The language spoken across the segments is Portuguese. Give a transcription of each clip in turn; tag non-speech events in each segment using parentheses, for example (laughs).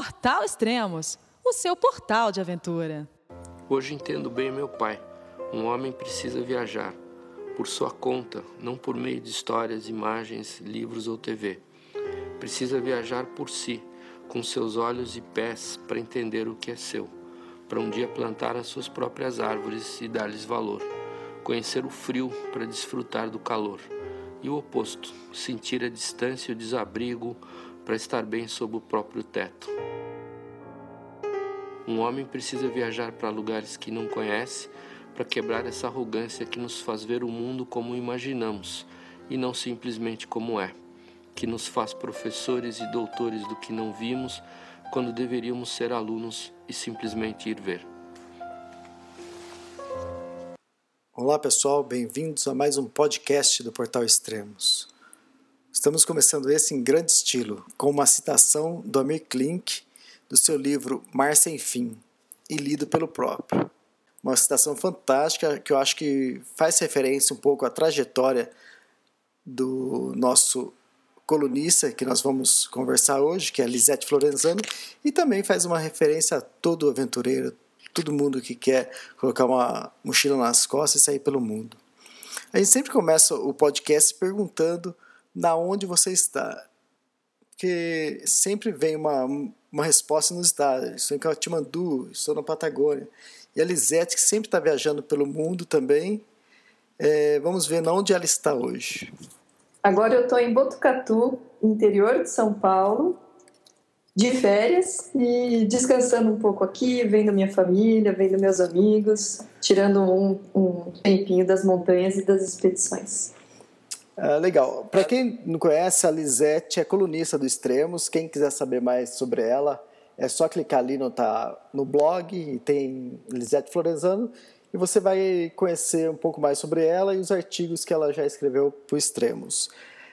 Portal Extremos, o seu portal de aventura. Hoje entendo bem meu pai. Um homem precisa viajar por sua conta, não por meio de histórias, imagens, livros ou TV. Precisa viajar por si, com seus olhos e pés, para entender o que é seu, para um dia plantar as suas próprias árvores e dar-lhes valor, conhecer o frio para desfrutar do calor, e o oposto, sentir a distância e o desabrigo para estar bem sob o próprio teto. Um homem precisa viajar para lugares que não conhece para quebrar essa arrogância que nos faz ver o mundo como imaginamos e não simplesmente como é, que nos faz professores e doutores do que não vimos quando deveríamos ser alunos e simplesmente ir ver. Olá pessoal, bem-vindos a mais um podcast do Portal Extremos. Estamos começando esse em grande estilo, com uma citação do Amir Klink do seu livro Mar Sem Fim, e lido pelo próprio. Uma citação fantástica que eu acho que faz referência um pouco à trajetória do nosso colunista que nós vamos conversar hoje, que é Lisette Florenzano, e também faz uma referência a todo aventureiro, todo mundo que quer colocar uma mochila nas costas e sair pelo mundo. A gente sempre começa o podcast perguntando na onde você está. Porque sempre vem uma, uma resposta inusitada. Estou em Katmandu, estou na Patagônia. E a Lisete, que sempre está viajando pelo mundo também, é, vamos ver onde ela está hoje. Agora eu estou em Botucatu, interior de São Paulo, de férias e descansando um pouco aqui, vendo minha família, vendo meus amigos, tirando um, um tempinho das montanhas e das expedições. Ah, legal. Para quem não conhece, a Lisete é colunista do Extremos. Quem quiser saber mais sobre ela, é só clicar ali no, tá, no blog e tem Lisete Florenzano e você vai conhecer um pouco mais sobre ela e os artigos que ela já escreveu para o Extremos.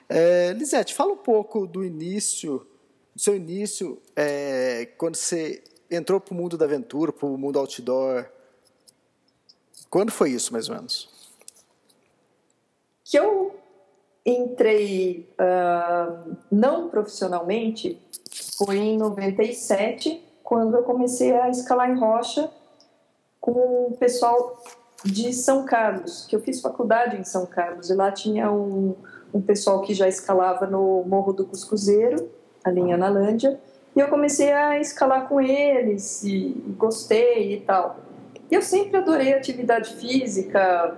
É, Lisete, fala um pouco do início, do seu início, é, quando você entrou para o mundo da aventura, para o mundo outdoor. Quando foi isso, mais ou menos? Que eu entrei uh, não profissionalmente foi em 97, quando eu comecei a escalar em rocha com o pessoal de São Carlos, que eu fiz faculdade em São Carlos, e lá tinha um, um pessoal que já escalava no Morro do Cuscuzeiro, ali em Analândia, e eu comecei a escalar com eles, e gostei e tal. E eu sempre adorei atividade física,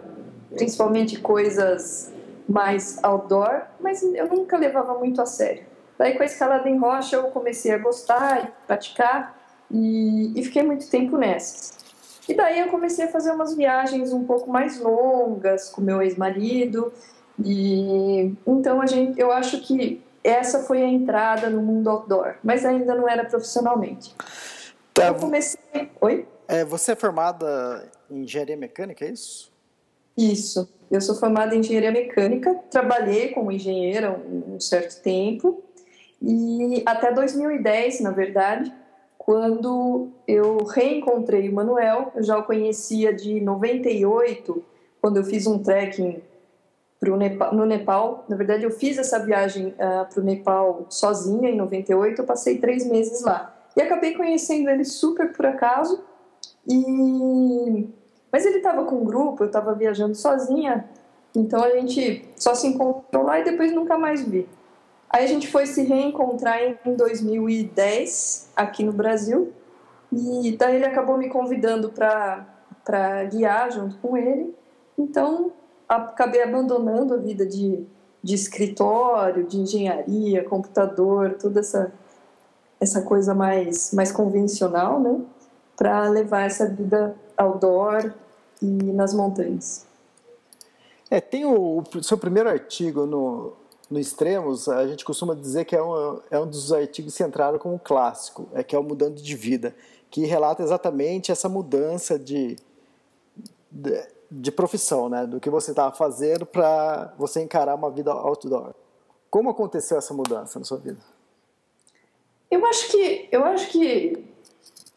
principalmente coisas mais outdoor, mas eu nunca levava muito a sério. Daí com a escalada em rocha eu comecei a gostar e praticar e, e fiquei muito tempo nessas. E daí eu comecei a fazer umas viagens um pouco mais longas com meu ex-marido e então a gente, eu acho que essa foi a entrada no mundo outdoor, mas ainda não era profissionalmente. Tá. Eu comecei. Oi? É, você é formada em engenharia mecânica, é isso? Isso. Eu sou formada em engenharia mecânica, trabalhei como engenheira um, certo tempo e até 2010, na verdade, quando eu reencontrei o Manuel, eu já o conhecia de 98, quando eu fiz um trekking pro Nepal, no Nepal. Na verdade, eu fiz essa viagem uh, ah, para o Nepal sozinha em 98, eu passei três meses lá. E acabei conhecendo ele super por acaso. E mas ele estava com um grupo, eu estava viajando sozinha, então a gente só se encontrou lá e depois nunca mais vi. Aí a gente foi se reencontrar em 2010 aqui no Brasil e daí ele acabou me convidando para guiar junto com ele. Então acabei abandonando a vida de, de escritório, de engenharia, computador, toda essa essa coisa mais mais convencional, né, para levar essa vida outdoor e nas montanhas. É, tem o, o seu primeiro artigo no, no Extremos, a gente costuma dizer que é um, é um dos artigos que entraram como clássico, é que é o Mudando de Vida, que relata exatamente essa mudança de, de, de profissão, né? do que você estava fazendo para você encarar uma vida outdoor. Como aconteceu essa mudança na sua vida? Eu acho que eu acho que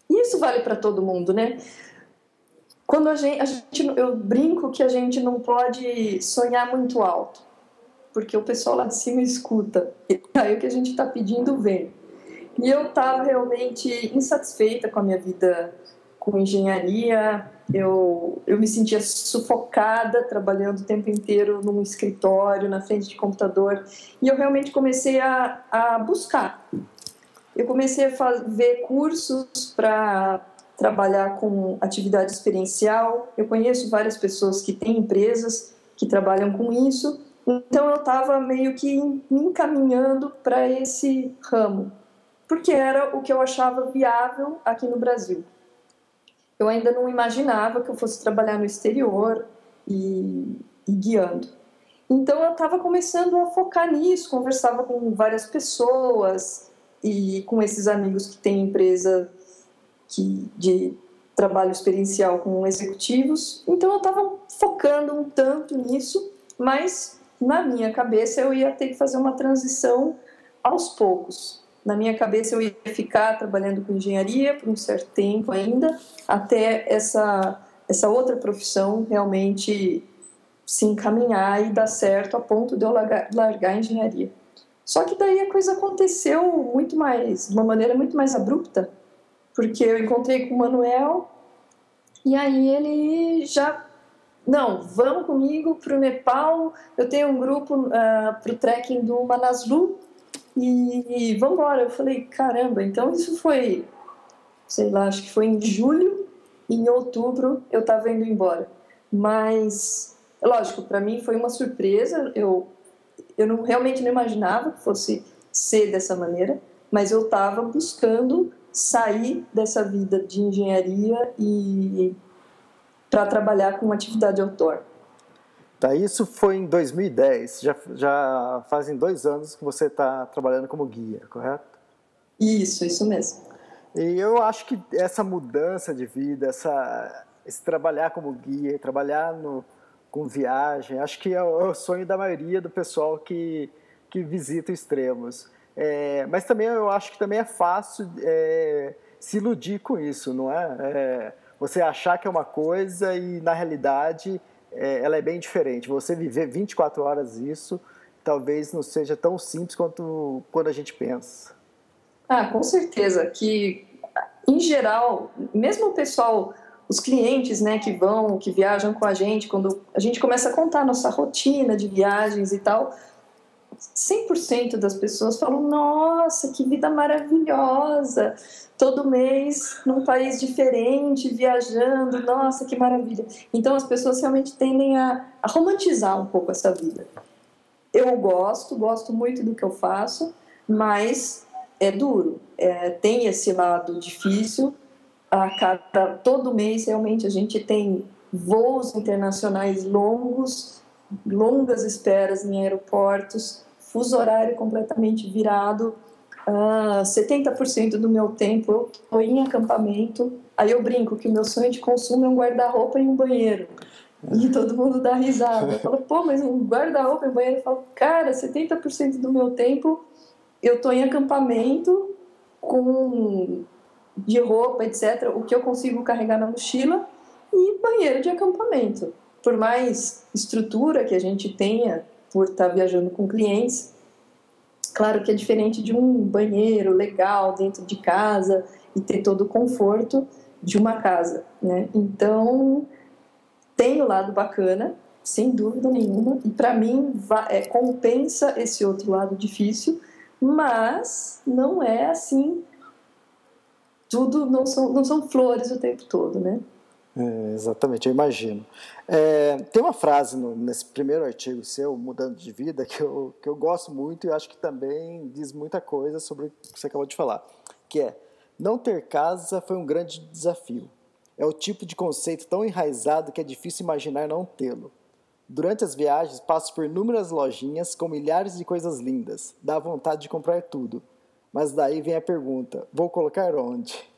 isso vale para todo mundo, né? Quando a gente, a gente, eu brinco que a gente não pode sonhar muito alto, porque o pessoal lá de cima escuta, e aí o que a gente está pedindo vem. E eu estava realmente insatisfeita com a minha vida com engenharia. Eu, eu me sentia sufocada trabalhando o tempo inteiro num escritório, na frente de computador. E eu realmente comecei a, a buscar. Eu comecei a ver cursos para trabalhar com atividade experiencial. Eu conheço várias pessoas que têm empresas que trabalham com isso. Então eu estava meio que me encaminhando para esse ramo porque era o que eu achava viável aqui no Brasil. Eu ainda não imaginava que eu fosse trabalhar no exterior e, e guiando. Então eu estava começando a focar nisso, conversava com várias pessoas e com esses amigos que têm empresa que, de trabalho experiencial com executivos. Então eu estava focando um tanto nisso, mas na minha cabeça eu ia ter que fazer uma transição aos poucos na minha cabeça eu ia ficar trabalhando com engenharia por um certo tempo ainda, até essa, essa outra profissão realmente se encaminhar e dar certo a ponto de eu largar, largar a engenharia. Só que daí a coisa aconteceu muito mais, de uma maneira muito mais abrupta, porque eu encontrei com o Manuel e aí ele já não, vamos comigo para o Nepal. Eu tenho um grupo uh, ah, para o trekking do Manaslu, e, vamos embora. Eu falei, caramba, então isso foi, sei lá, acho que foi em julho, em outubro eu estava indo embora. Mas, lógico, para mim foi uma surpresa. Eu, eu não, realmente não imaginava que fosse ser dessa maneira, mas eu estava buscando sair dessa vida de engenharia e para trabalhar com atividade outdoor. Tá, isso foi em 2010. Já, já fazem dois anos que você está trabalhando como guia, correto? Isso, isso mesmo. E eu acho que essa mudança de vida, essa, esse trabalhar como guia, trabalhar no, com viagem, acho que é o, é sonho da maioria do pessoal que, que visita extremos. É, mas também eu acho que também é fácil é, se iludir com isso, não é? é? Você achar que é uma coisa e na realidade é, ela é bem diferente. Você viver 24 horas isso, talvez não seja tão simples quanto quando a gente pensa. Ah, com certeza. Que, em geral, mesmo o pessoal, os clientes né, que vão, que viajam com a gente, quando a gente começa a contar nossa rotina de viagens e tal, 100% das pessoas falam: Nossa, que vida maravilhosa! Todo mês num país diferente, viajando, nossa, que maravilha! Então as pessoas realmente tendem a, a romantizar um pouco essa vida. Eu gosto, gosto muito do que eu faço, mas é duro, é, tem esse lado difícil. A cada todo mês realmente a gente tem voos internacionais longos, longas esperas em aeroportos, fuso horário completamente virado. Uh, ah, 70% do meu tempo eu estou em acampamento. Aí eu brinco que o meu sonho de consumo é um guarda-roupa e um banheiro. E todo mundo dá risada. Fala, pô, mas um guarda-roupa e um banheiro? Eu falo, cara, 70% do meu tempo eu estou em acampamento com de roupa, etc. O que eu consigo carregar na mochila e banheiro de acampamento. Por mais estrutura que a gente tenha por estar viajando com clientes. Claro que é diferente de um banheiro legal dentro de casa e ter todo o conforto de uma casa, né? Então, tem o lado bacana, sem dúvida nenhuma, e para mim é, compensa esse outro lado difícil, mas não é assim, tudo não são, não são flores o tempo todo, né? É, exatamente, eu imagino. É, tem uma frase no, nesse primeiro artigo seu, Mudando de Vida, que eu, que eu gosto muito e acho que também diz muita coisa sobre o que você acabou de falar, que é, não ter casa foi um grande desafio. É o tipo de conceito tão enraizado que é difícil imaginar não tê-lo. Durante as viagens, passo por inúmeras lojinhas com milhares de coisas lindas. Dá vontade de comprar tudo. Mas daí vem a pergunta: vou colocar onde?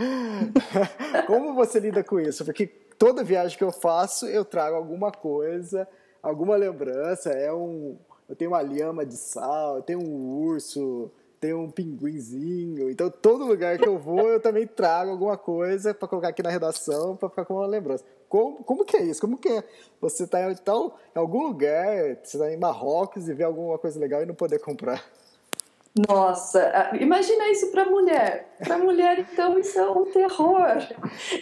(laughs) Como você lida com isso? Porque toda viagem que eu faço, eu trago alguma coisa, alguma lembrança. É um, eu tenho uma lhama de sal, eu tenho um urso, tenho um pinguinzinho. Então, todo lugar que eu vou, eu também trago alguma coisa para colocar aqui na redação, para ficar com uma lembrança. Como, como que é isso? Como que é? Você está em, em algum lugar, você está em Marrocos e vê alguma coisa legal e não poder comprar? Nossa, imagina isso para mulher. Para mulher, então, isso é um terror.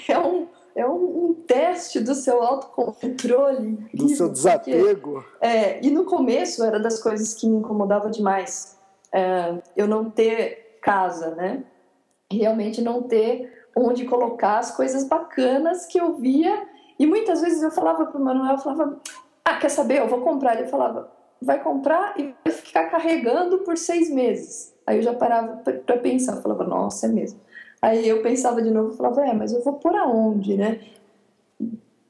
É um, é um, um teste do seu autocontrole. Do seu desapego. Porque, é, e no começo era das coisas que me incomodava demais. É, eu não ter casa, né? Realmente não ter onde colocar as coisas bacanas que eu via. E muitas vezes eu falava para o Manuel, eu falava, ah, quer saber, eu vou comprar. Ele falava, vai comprar e vai ficar carregando por seis meses. Aí eu já parava para pensar, eu falava, nossa, é mesmo. Aí eu pensava de novo, falava, é, mas eu vou por aonde, né?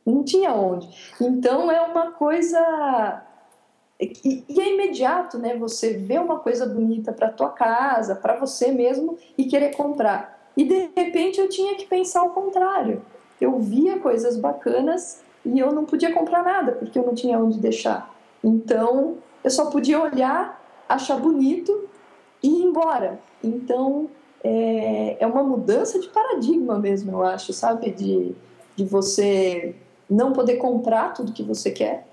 Não tinha onde. Então é uma coisa e, e, é imediato, né? Você vê uma coisa bonita para tua casa, para você mesmo e querer comprar. E de repente eu tinha que pensar o contrário. Eu via coisas bacanas e eu não podia comprar nada porque eu não tinha onde deixar. Então eu só podia olhar, achar bonito e ir embora. Então é, é uma mudança de paradigma mesmo, eu acho, sabe? De, de você não poder comprar tudo que você quer,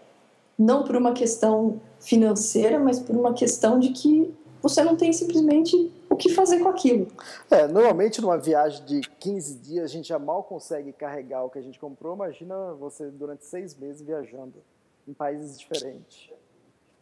não por uma questão financeira, mas por uma questão de que você não tem simplesmente o que fazer com aquilo. É, normalmente numa viagem de 15 dias a gente já mal consegue carregar o que a gente comprou. Imagina você durante seis meses viajando em países diferentes.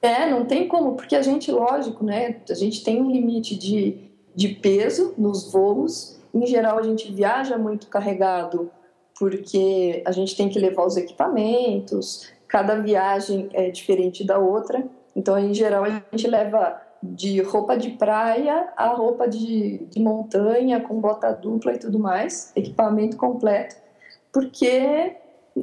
É, não tem como, porque a gente, lógico, né? A gente tem um limite de, de peso nos voos. Em geral, a gente viaja muito carregado porque a gente tem que levar os equipamentos, cada viagem é diferente da outra. Então, em geral, a gente leva de roupa de praia a roupa de, de montanha, com bota dupla e tudo mais, equipamento completo, porque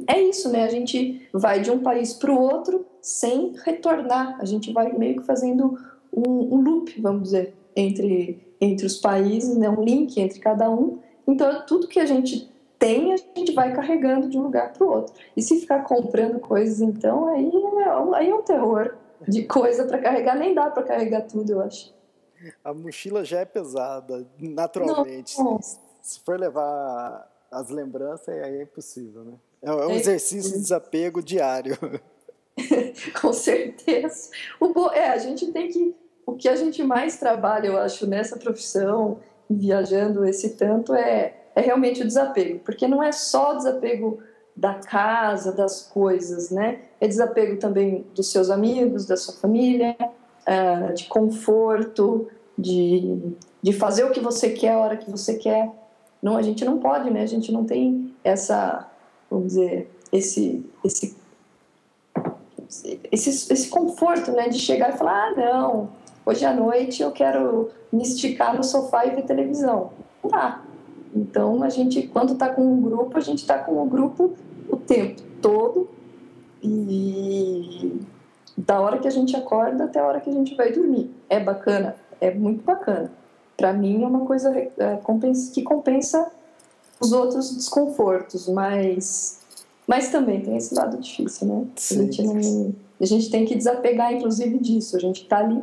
é isso, né? A gente vai de um país para o outro sem retornar. A gente vai meio que fazendo um, um, loop, vamos dizer, entre, entre os países, né? um link entre cada um. Então, tudo que a gente tem, a gente vai carregando de um lugar para o outro. E se ficar comprando coisas, então, aí é, aí é um terror de coisa para carregar. Nem dá para carregar tudo, eu acho. A mochila já é pesada, naturalmente. Se for levar as lembranças, aí é impossível, né? É um é exercício de desapego diário. (laughs) Com certeza. O bo... É, a gente tem que. O que a gente mais trabalha, eu acho, nessa profissão, viajando esse tanto, é, é realmente o desapego. Porque não é só o desapego da casa, das coisas, né? É desapego também dos seus amigos, da sua família, é, de conforto, de, de fazer o que você quer a hora que você quer. Não, a gente não pode, né? A gente não tem essa, vamos dizer, esse, esse esse, esse conforto, né, de chegar e falar, ah, não, hoje à noite eu quero me esticar no sofá e ver televisão. Tá. Então, a gente, quando está com um grupo, a gente está com o grupo o tempo todo e da hora que a gente acorda até a hora que a gente vai dormir. É bacana, é muito bacana. Para mim é uma coisa é, que compensa os outros desconfortos, mas mas também tem esse lado difícil, né? A gente, não, a gente tem que desapegar, inclusive, disso. A gente está ali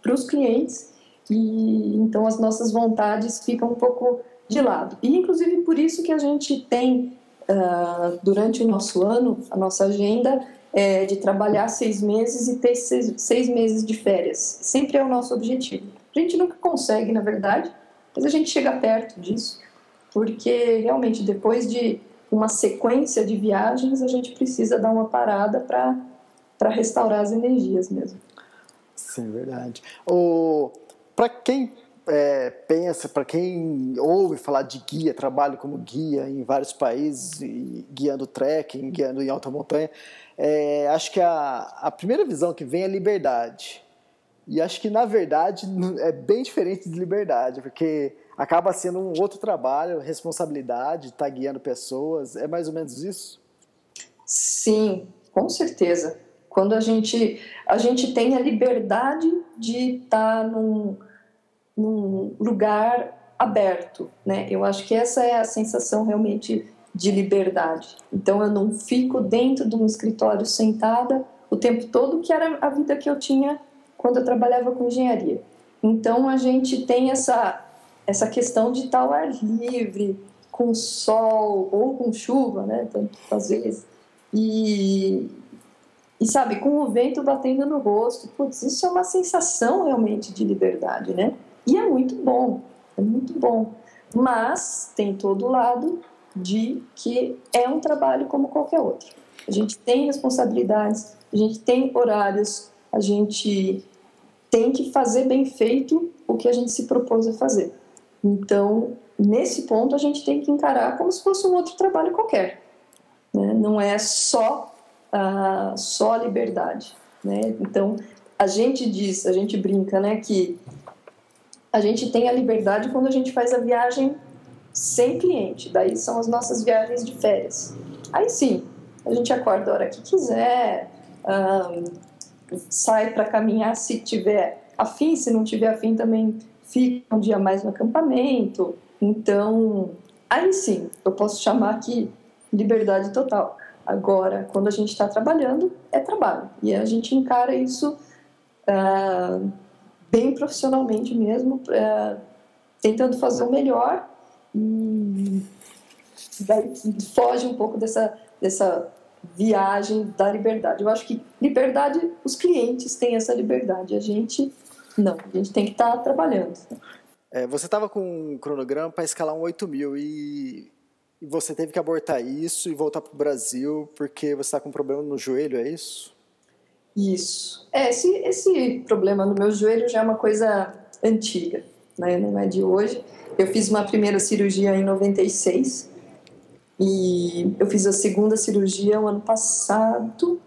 para os clientes e então as nossas vontades ficam um pouco de lado. E, inclusive, por isso que a gente tem, uh, durante o nosso ano, a nossa agenda é de trabalhar seis meses e ter seis, seis meses de férias. Sempre é o nosso objetivo. A gente nunca consegue, na verdade, mas a gente chega perto disso, porque realmente depois de uma sequência de viagens, a gente precisa dar uma parada para restaurar as energias mesmo. Sim, verdade. Para quem é, pensa, para quem ouve falar de guia, trabalho como guia em vários países, guiando trekking, guiando em alta montanha, é, acho que a, a primeira visão que vem é liberdade. E acho que, na verdade, (laughs) é bem diferente de liberdade, porque acaba sendo um outro trabalho, responsabilidade, tá guiando pessoas. É mais ou menos isso? Sim, com certeza. Quando a gente, a gente tem a liberdade de estar tá num, num lugar aberto, né? Eu acho que essa é a sensação realmente de liberdade. Então eu não fico dentro de um escritório sentada o tempo todo, que era a vida que eu tinha quando eu trabalhava com engenharia. Então a gente tem essa essa questão de estar ao ar livre, com sol ou com chuva, né, às vezes. E, e sabe, com o vento batendo no rosto. Putz, isso é uma sensação realmente de liberdade, né? E é muito bom, é muito bom. Mas tem todo o lado de que é um trabalho como qualquer outro. A gente tem responsabilidades, a gente tem horários, a gente tem que fazer bem feito o que a gente se propôs a fazer. Então, nesse ponto, a gente tem que encarar como se fosse um outro trabalho qualquer. Né? Não é só a, só liberdade. Né? Então, a gente diz, a gente brinca, né, que a gente tem a liberdade quando a gente faz a viagem sem cliente. Daí são as nossas viagens de férias. Aí sim, a gente acorda a hora que quiser, um, sai para caminhar se tiver afim, se não tiver afim também fica um dia mais no acampamento. Então, aí sim, eu posso chamar aqui liberdade total. Agora, quando a gente está trabalhando, é trabalho. E a gente encara isso uh, bem profissionalmente mesmo, uh, tentando fazer o melhor e daí foge um pouco dessa, dessa viagem da liberdade. Eu acho que liberdade, os clientes têm essa liberdade, a gente não, a gente tem que estar tá trabalhando. É, você estava com um cronograma para escalar um 8 mil e e você teve que abortar isso e voltar para o Brasil porque você está com um problema no joelho, é isso? Isso. É, esse, esse problema no meu joelho já é uma coisa antiga, né? não é de hoje. Eu fiz uma primeira cirurgia em 96 e eu fiz a segunda cirurgia o ano passado,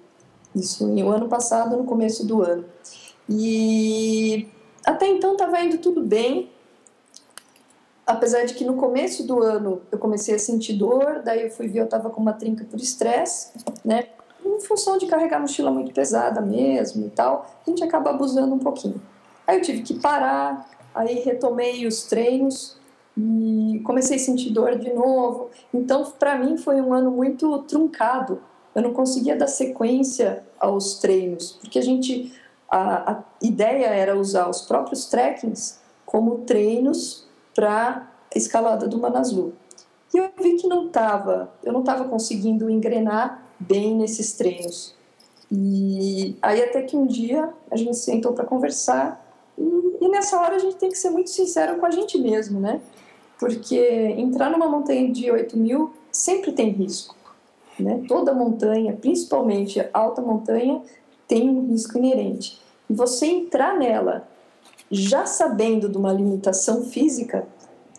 isso, o ano passado, no começo do ano. E até então estava indo tudo bem, apesar de que no começo do ano eu comecei a sentir dor, daí eu fui ver eu estava com uma trinca por estresse, né? Em função de carregar mochila muito pesada mesmo e tal, a gente acaba abusando um pouquinho. Aí eu tive que parar, aí retomei os treinos e comecei a sentir dor de novo. Então, para mim foi um ano muito truncado. Eu não conseguia dar sequência aos treinos, porque a gente a, a ideia era usar os próprios trekkings como treinos para escalada do Manaslu. E eu vi que não tava, eu não estava conseguindo engrenar bem nesses treinos. E aí até que um dia a gente sentou para conversar e, e, nessa hora a gente tem que ser muito sincero com a gente mesmo, né? Porque entrar numa montanha de 8 mil sempre tem risco, né? Toda montanha, principalmente alta montanha, tem um risco inerente. E você entrar nela já sabendo de uma limitação física,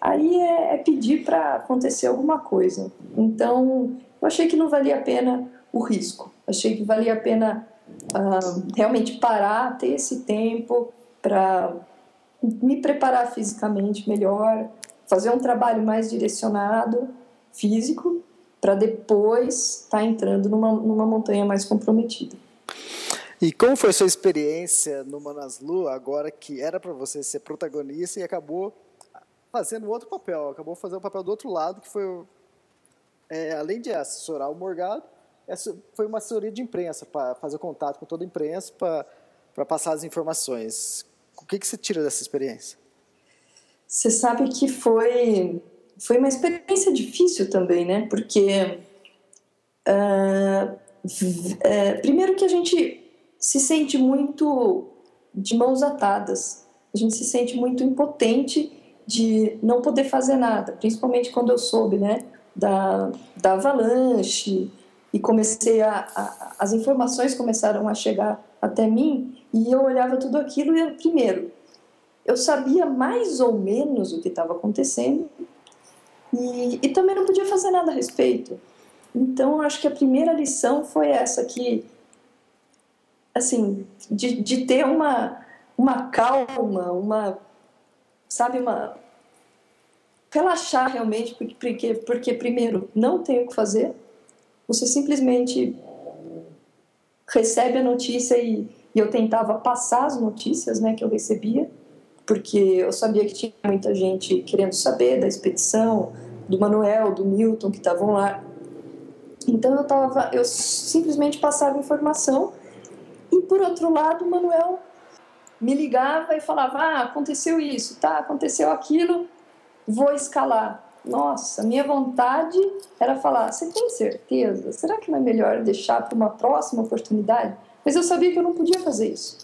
aí é, é pedir para acontecer alguma coisa. Então, eu achei que não valia a pena o risco. Achei que valia a pena uh, realmente parar, ter esse tempo para me preparar fisicamente melhor, fazer um trabalho mais direcionado, físico, para depois estar tá entrando numa, numa montanha mais comprometida. E como foi sua experiência no Manaslu, agora que era para você ser protagonista e acabou fazendo outro papel, acabou fazendo o papel do outro lado, que foi, é, além de assessorar o Morgado, essa foi uma assessoria de imprensa, para fazer contato com toda a imprensa, para passar as informações. O que, que você tira dessa experiência? Você sabe que foi, foi uma experiência difícil também, né? Porque, uh, primeiro que a gente se sente muito de mãos atadas. A gente se sente muito impotente de não poder fazer nada, principalmente quando eu soube, né, da, da avalanche e comecei a, a, as informações começaram a chegar até mim e eu olhava tudo aquilo e primeiro eu sabia mais ou menos o que estava acontecendo e, e também não podia fazer nada a respeito. Então, acho que a primeira lição foi essa que assim, de, de ter uma, uma calma, uma, sabe, uma... Relaxar realmente, porque, porque, primeiro, não tem o que fazer, você simplesmente recebe a notícia e, e eu tentava passar as notícias né, que eu recebia, porque eu sabia que tinha muita gente querendo saber da expedição, do Manuel, do Milton, que estavam lá. Então eu, tava, eu simplesmente passava informação e por outro lado, o Manuel me ligava e falava: Ah, aconteceu isso, tá? Aconteceu aquilo, vou escalar. nossa, minha vontade era falar: você tem certeza? Será que não é melhor deixar para uma próxima oportunidade? Mas eu sabia que eu não podia fazer isso.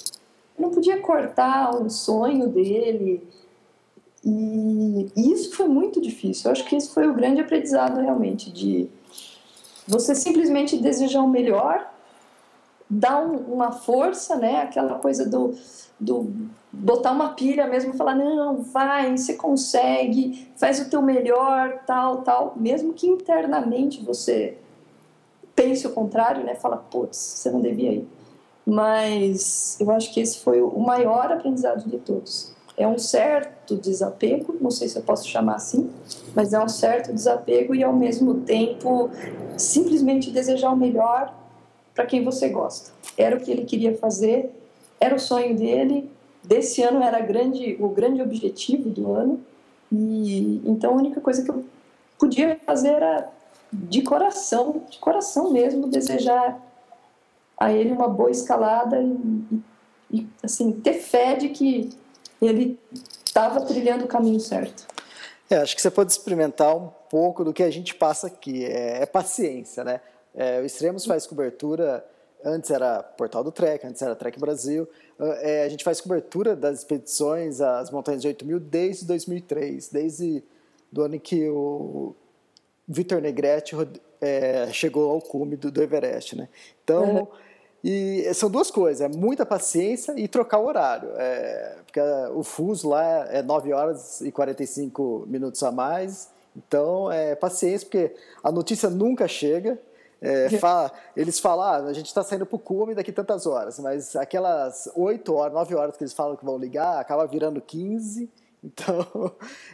Eu não podia cortar um sonho dele. E, e isso foi muito difícil. Eu acho que isso foi o grande aprendizado realmente de você simplesmente desejar o melhor, dar um, uma força, né? Aquela coisa do, do botar uma pilha mesmo, falar não, vai, você consegue, faz o teu melhor, tal, tal, mesmo que internamente você pense o contrário, né? Fala, putz, você não devia ir. Mas eu acho que esse foi o maior aprendizado de todos. É um certo desapego, não sei se eu posso chamar assim, mas é um certo desapego e ao mesmo tempo simplesmente desejar o melhor para quem você gosta. Era o que ele queria fazer, era o sonho dele, desse ano era grande, o grande objetivo do ano. E então a única coisa que eu podia fazer era de coração, de coração mesmo, desejar a ele uma boa escalada e, e assim ter fé de que ele estava trilhando o caminho certo. É, acho que você pode experimentar um pouco do que a gente passa aqui. É, é paciência, né? É, o Extremos faz cobertura. Antes era Portal do Trek, antes era Trek Brasil. É, a gente faz cobertura das expedições às montanhas de 8 mil desde 2003, desde do ano em que o Victor Negretti é, chegou ao cume do, do Everest, né? Então, uhum. e são duas coisas, é muita paciência e trocar o horário, é, porque o fuso lá é 9 horas e 45 minutos a mais, então é paciência, porque a notícia nunca chega, é, fala, eles falam, ah, a gente está saindo para o cume daqui tantas horas, mas aquelas 8 horas, 9 horas que eles falam que vão ligar, acaba virando 15, (laughs) então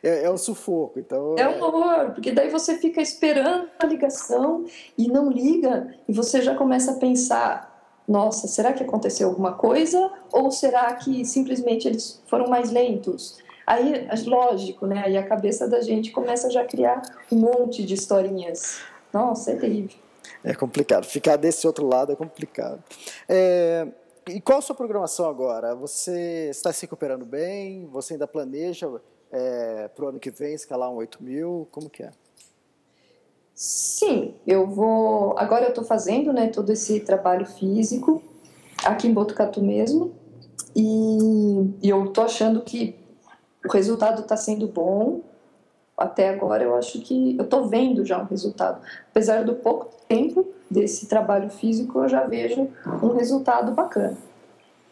é, é um sufoco. Então, é um horror, porque daí você fica esperando a ligação e não liga, e você já começa a pensar, nossa, será que aconteceu alguma coisa? Ou será que simplesmente eles foram mais lentos? Aí, lógico, né? Aí a cabeça da gente começa já a criar um monte de historinhas. Nossa, é terrível. É complicado. Ficar desse outro lado é complicado. É, e qual a sua programação agora? Você está se recuperando bem? Você ainda planeja é, para o ano que vem escalar um 8 mil? Como que é? Sim, eu vou. Agora eu estou fazendo né, todo esse trabalho físico aqui em Botucatu mesmo. E, e eu estou achando que o resultado está sendo bom até agora eu acho que eu estou vendo já um resultado. Apesar do pouco tempo desse trabalho físico, eu já vejo um resultado bacana.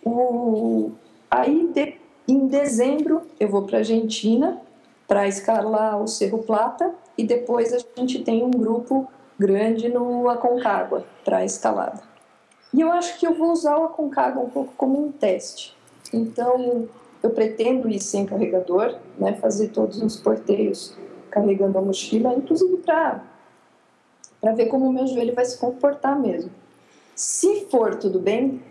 O, aí, de, em dezembro, eu vou para a Argentina para escalar o Cerro Plata e depois a gente tem um grupo grande no Aconcagua para escalada. E eu acho que eu vou usar o Aconcagua um pouco como um teste. Então, eu pretendo ir sem carregador, né, fazer todos os porteios carregando a mochila, inclusive para ver como o meu joelho vai se comportar mesmo. Se for tudo bem,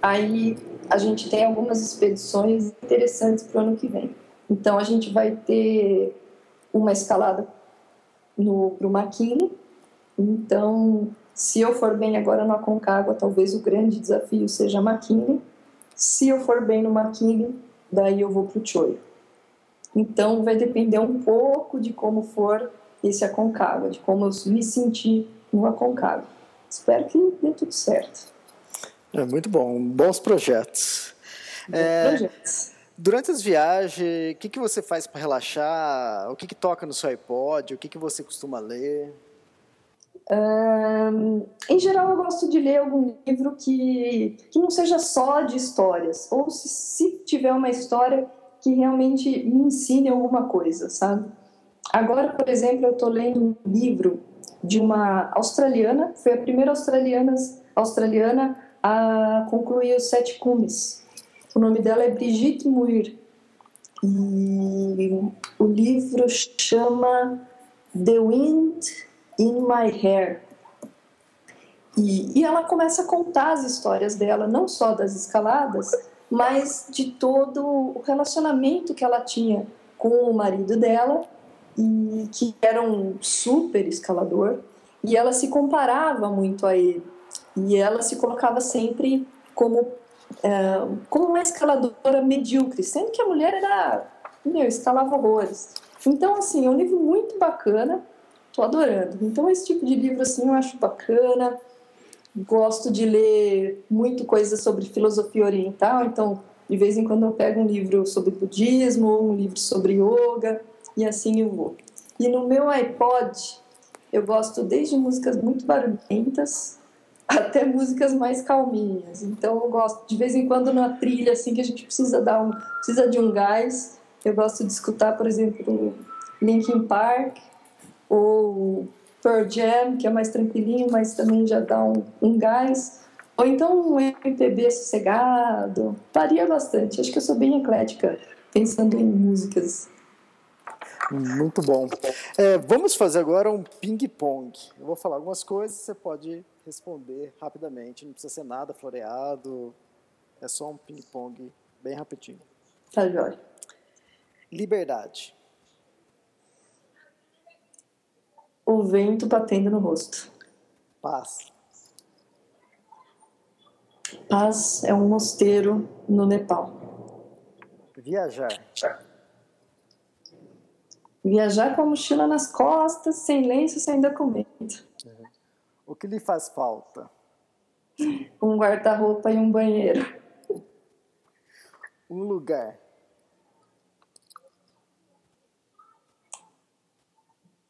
aí a gente tem algumas expedições interessantes para o ano que vem. Então a gente vai ter uma escalada no pro Maquini. Então, se eu for bem agora no Aconcagua, talvez o grande desafio seja Maquini. Se eu for bem no Maquini, daí eu vou para o Choio. Então, vai depender um pouco de como for esse Aconcagua, de como eu me sentir no Aconcagua. Espero que dê tudo certo. É muito bom, bons projetos. Bons é, projetos. Durante as viagens, o que, que você faz para relaxar? O que, que toca no seu iPod? O que, que você costuma ler? Um, em geral, eu gosto de ler algum livro que, que não seja só de histórias, ou se, se tiver uma história que realmente me ensine alguma coisa, sabe? Agora, por exemplo, eu estou lendo um livro de uma australiana, foi a primeira australiana, australiana a concluir os sete cumes. O nome dela é Brigitte Muir. E o livro chama The Wind in My Hair. E, e ela começa a contar as histórias dela, não só das escaladas, mas de todo o relacionamento que ela tinha com o marido dela, e que era um super escalador, e ela se comparava muito a ele. E ela se colocava sempre como, é, como uma escaladora medíocre, sendo que a mulher era, meu, escalava horrores. Então, assim, é um livro muito bacana, tô adorando. Então, esse tipo de livro, assim, eu acho bacana. Gosto de ler muito coisa sobre filosofia oriental, então, de vez em quando eu pego um livro sobre budismo, um livro sobre yoga, e assim eu vou. E no meu iPod, eu gosto desde músicas muito barulhentas até músicas mais calminhas. Então eu gosto de vez em quando na trilha assim que a gente precisa dar um precisa de um gás. Eu gosto de escutar, por exemplo, Linkin Park ou Pearl Jam, que é mais tranquilinho, mas também já dá um, um gás. Ou então um MPB sossegado. Varia bastante. Acho que eu sou bem eclética pensando em músicas. Muito bom. É, vamos fazer agora um ping-pong. Eu vou falar algumas coisas, você pode responder rapidamente. Não precisa ser nada floreado. É só um ping-pong bem rapidinho. Tá, Jorge. Liberdade. O vento batendo no rosto. Paz. Paz é um mosteiro no Nepal. Viajar. Viajar com a mochila nas costas, sem lenço, sem documento. O que lhe faz falta? Um guarda-roupa e um banheiro. Um lugar.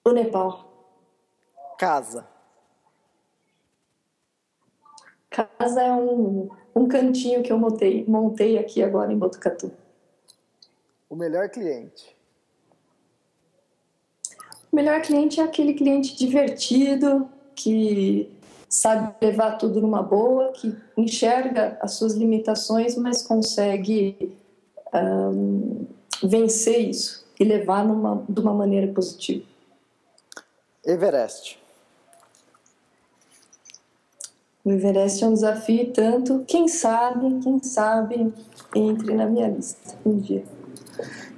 O Nepal. Casa. Casa é um, um cantinho que eu montei, montei aqui agora em Botucatu. O melhor cliente. O melhor cliente é aquele cliente divertido, que sabe levar tudo numa boa, que enxerga as suas limitações, mas consegue um, vencer isso e levar numa, de uma maneira positiva. Everest. O Everest é um desafio tanto, quem sabe, quem sabe, entre na minha lista um dia.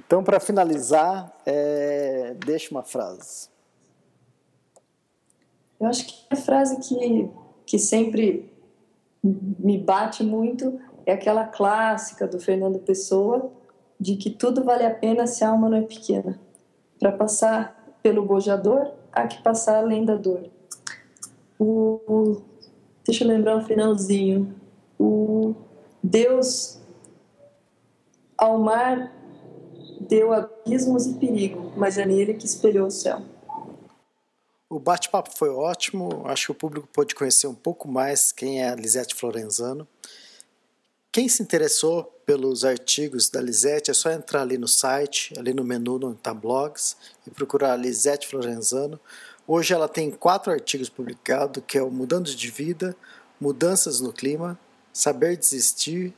Então, para finalizar, é... deixa uma frase. Eu acho que a frase que, que sempre me bate muito é aquela clássica do Fernando Pessoa, de que tudo vale a pena se a alma não é pequena. Para passar pelo bojador, há que passar além da dor. O, deixa eu lembrar um finalzinho. O Deus ao mar deu abismos e perigo, mas é nele que espelhou o céu. O bate-papo foi ótimo, acho que o público pôde conhecer um pouco mais quem é a Lisete Florenzano. Quem se interessou pelos artigos da Lisete é só entrar ali no site, ali no menu onde está blogs, e procurar Lisete Florenzano. Hoje ela tem quatro artigos publicados, que é o Mudando de Vida, Mudanças no Clima, Saber Desistir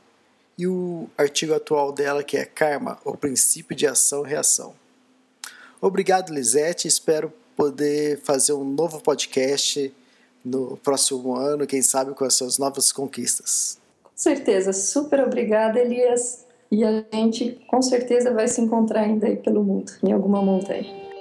e o artigo atual dela que é Karma, o princípio de ação e reação. Obrigado, Lisete, espero poder fazer um novo podcast no próximo ano, quem sabe com as suas novas conquistas. Com certeza, super obrigada, Elias. E a gente com certeza vai se encontrar ainda aí pelo mundo, em alguma montanha.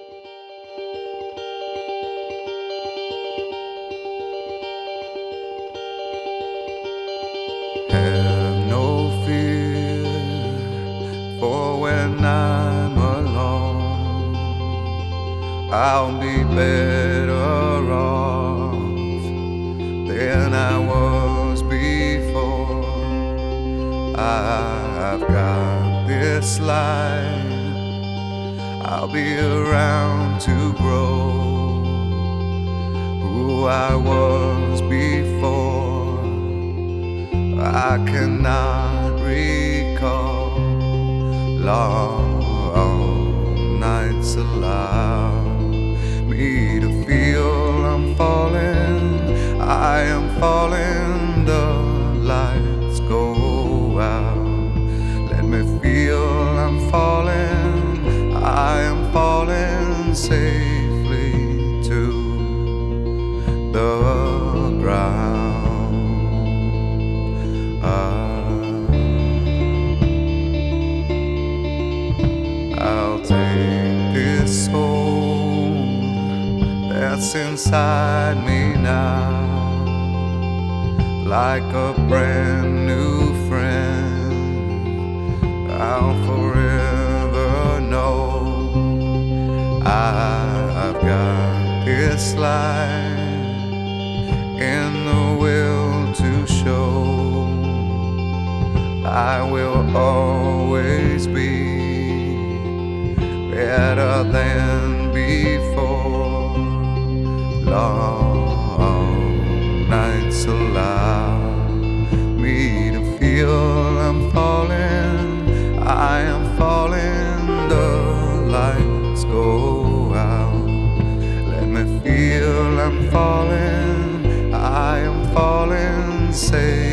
I'll be better off than I was before. I've got this life. I'll be around to grow who I was before. I cannot recall long nights allow to feel I'm falling. I am falling. The lights go out. Let me feel I'm falling. I am falling safely inside me now, like a brand new friend. I'll forever know I've got this life in the will to show. I will always be better than before. Long nights allow me to feel I'm falling. I am falling. The lights go out. Let me feel I'm falling. I am falling safely